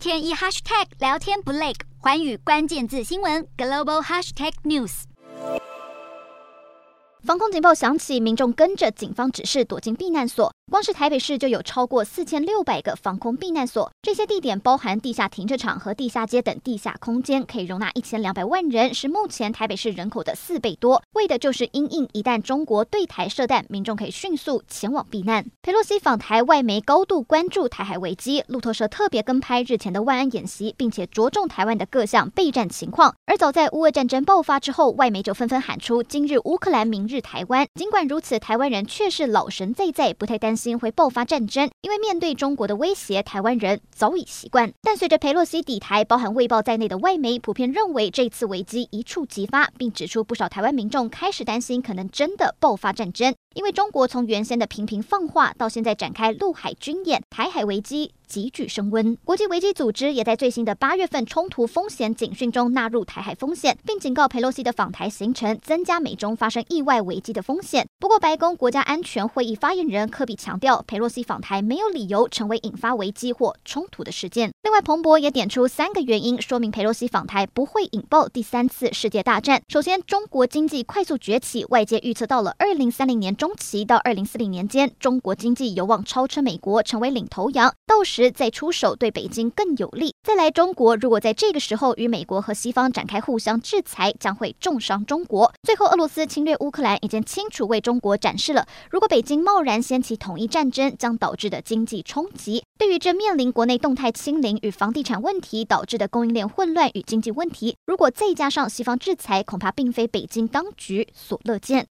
天一 hashtag 聊天不累，环宇关键字新闻 global hashtag news。防空警报响起，民众跟着警方指示躲进避难所。光是台北市就有超过四千六百个防空避难所，这些地点包含地下停车场和地下街等地下空间，可以容纳一千两百万人，是目前台北市人口的四倍多。为的就是因应一旦中国对台射弹，民众可以迅速前往避难。裴洛西访台，外媒高度关注台海危机，路透社特别跟拍日前的万安演习，并且着重台湾的各项备战情况。而早在乌俄战争爆发之后，外媒就纷纷喊出“今日乌克兰，明日台湾”。尽管如此，台湾人却是老神在在，不太担心会爆发战争，因为面对中国的威胁，台湾人早已习惯。但随着佩洛西抵台，包含《卫报》在内的外媒普遍认为这次危机一触即发，并指出不少台湾民众开始担心可能真的爆发战争。因为中国从原先的频频放话，到现在展开陆海军演，台海危机急剧升温。国际危机组织也在最新的八月份冲突风险警讯中纳入台海风险，并警告佩洛西的访台行程增加美中发生意外危机的风险。不过，白宫国家安全会议发言人科比强调，佩洛西访台没有理由成为引发危机或冲突的事件。另外，彭博也点出三个原因，说明佩洛西访台不会引爆第三次世界大战。首先，中国经济快速崛起，外界预测到了二零三零年。中期到二零四零年间，中国经济有望超车美国，成为领头羊。到时时再出手，对北京更有利。再来，中国如果在这个时候与美国和西方展开互相制裁，将会重伤中国。最后，俄罗斯侵略乌克兰已经清楚为中国展示了，如果北京贸然掀起统一战争，将导致的经济冲击。对于这面临国内动态清零与房地产问题导致的供应链混乱与经济问题，如果再加上西方制裁，恐怕并非北京当局所乐见。